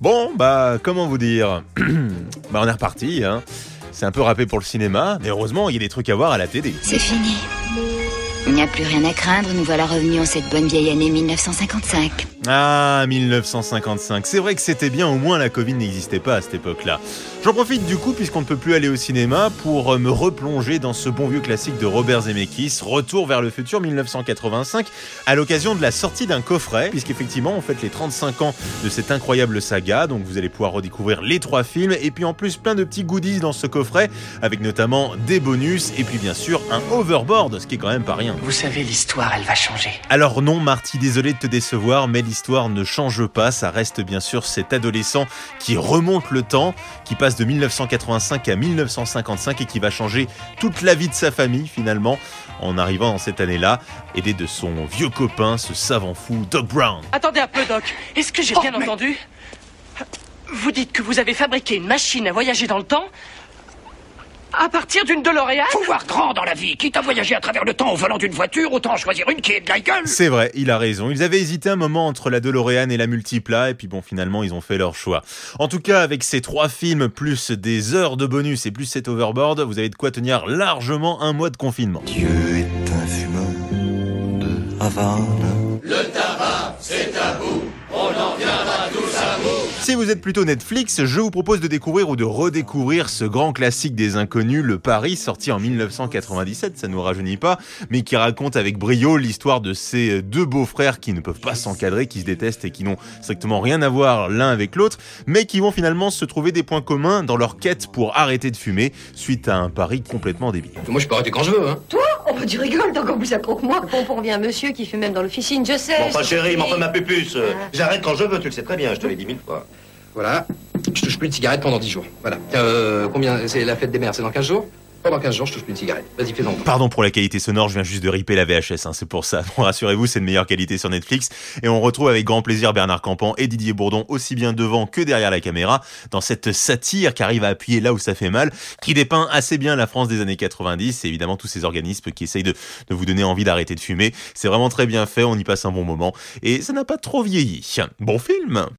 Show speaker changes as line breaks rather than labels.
Bon, bah, comment vous dire? Bah, on est reparti, hein. C'est un peu râpé pour le cinéma, mais heureusement, il y a des trucs à voir à la télé.
C'est fini. Il n'y a plus rien à craindre, nous voilà revenus en cette bonne vieille année 1955.
Ah, 1955. C'est vrai que c'était bien, au moins la Covid n'existait pas à cette époque-là. J'en profite du coup, puisqu'on ne peut plus aller au cinéma, pour me replonger dans ce bon vieux classique de Robert Zemeckis, Retour vers le futur 1985, à l'occasion de la sortie d'un coffret, puisqu'effectivement on fête les 35 ans de cette incroyable saga, donc vous allez pouvoir redécouvrir les trois films, et puis en plus plein de petits goodies dans ce coffret, avec notamment des bonus, et puis bien sûr un overboard, ce qui est quand même pas rien.
Vous savez, l'histoire, elle va changer.
Alors non, Marty, désolé de te décevoir, mais l'histoire ne change pas. Ça reste bien sûr cet adolescent qui remonte le temps, qui passe de 1985 à 1955 et qui va changer toute la vie de sa famille finalement en arrivant dans cette année-là, aidé de son vieux copain, ce savant fou Doc Brown.
Attendez un peu, Doc. Est-ce que j'ai
Oh,
bien
mais-
entendu? Vous dites que vous avez fabriqué une machine à voyager dans le temps à partir d'une DeLorean
Faut voir grand dans la vie. Quitte à voyager à travers le temps au volant d'une voiture, autant choisir une qui est de la gueule.
C'est vrai, il a raison. Ils avaient hésité un moment entre la DeLorean et la Multipla, et puis bon, finalement, ils ont fait leur choix. En tout cas, avec ces trois films, plus des heures de bonus et plus cet overboard, vous avez de quoi tenir largement un mois de confinement.
Dieu est un fumeur de Havane.
Si vous êtes plutôt Netflix, je vous propose de découvrir ou de redécouvrir ce grand classique des inconnus, Le Paris, sorti en 1997, ça nous rajeunit pas, mais qui raconte avec brio l'histoire de ces deux beaux-frères qui ne peuvent pas s'encadrer, qui se détestent et qui n'ont strictement rien à voir l'un avec l'autre, mais qui vont finalement se trouver des points communs dans leur quête pour arrêter de fumer, suite à un pari complètement débile.
Moi, je peux arrêter quand je veux, hein.
Oh, tu rigoles, t'es encore plus accro que moi. Bon, on vient un monsieur qui fait même dans l'officine, je sais.
Bon, enfin, chérie, mais enfin, ma pupuce. euh, J'arrête quand je veux, tu le sais très bien, je te l'ai dit mille fois.
Voilà. Je touche plus de cigarettes pendant 10 jours. Voilà. Euh, combien C'est la fête des mères, c'est dans 15 jours? Pendant 15 jours, je touche plus. Vas-y.
Pardon pour la qualité sonore, je viens juste de riper la VHS, hein, c'est pour ça. Bon, rassurez-vous, c'est de meilleure qualité sur Netflix. Et on retrouve avec grand plaisir Bernard Campan et Didier Bourdon, aussi bien devant que derrière la caméra, dans cette satire qui arrive à appuyer là où ça fait mal, qui dépeint assez bien la France des années 90 et évidemment tous ces organismes qui essayent de, de vous donner envie d'arrêter de fumer. C'est vraiment très bien fait, on y passe un bon moment et ça n'a pas trop vieilli. Bon film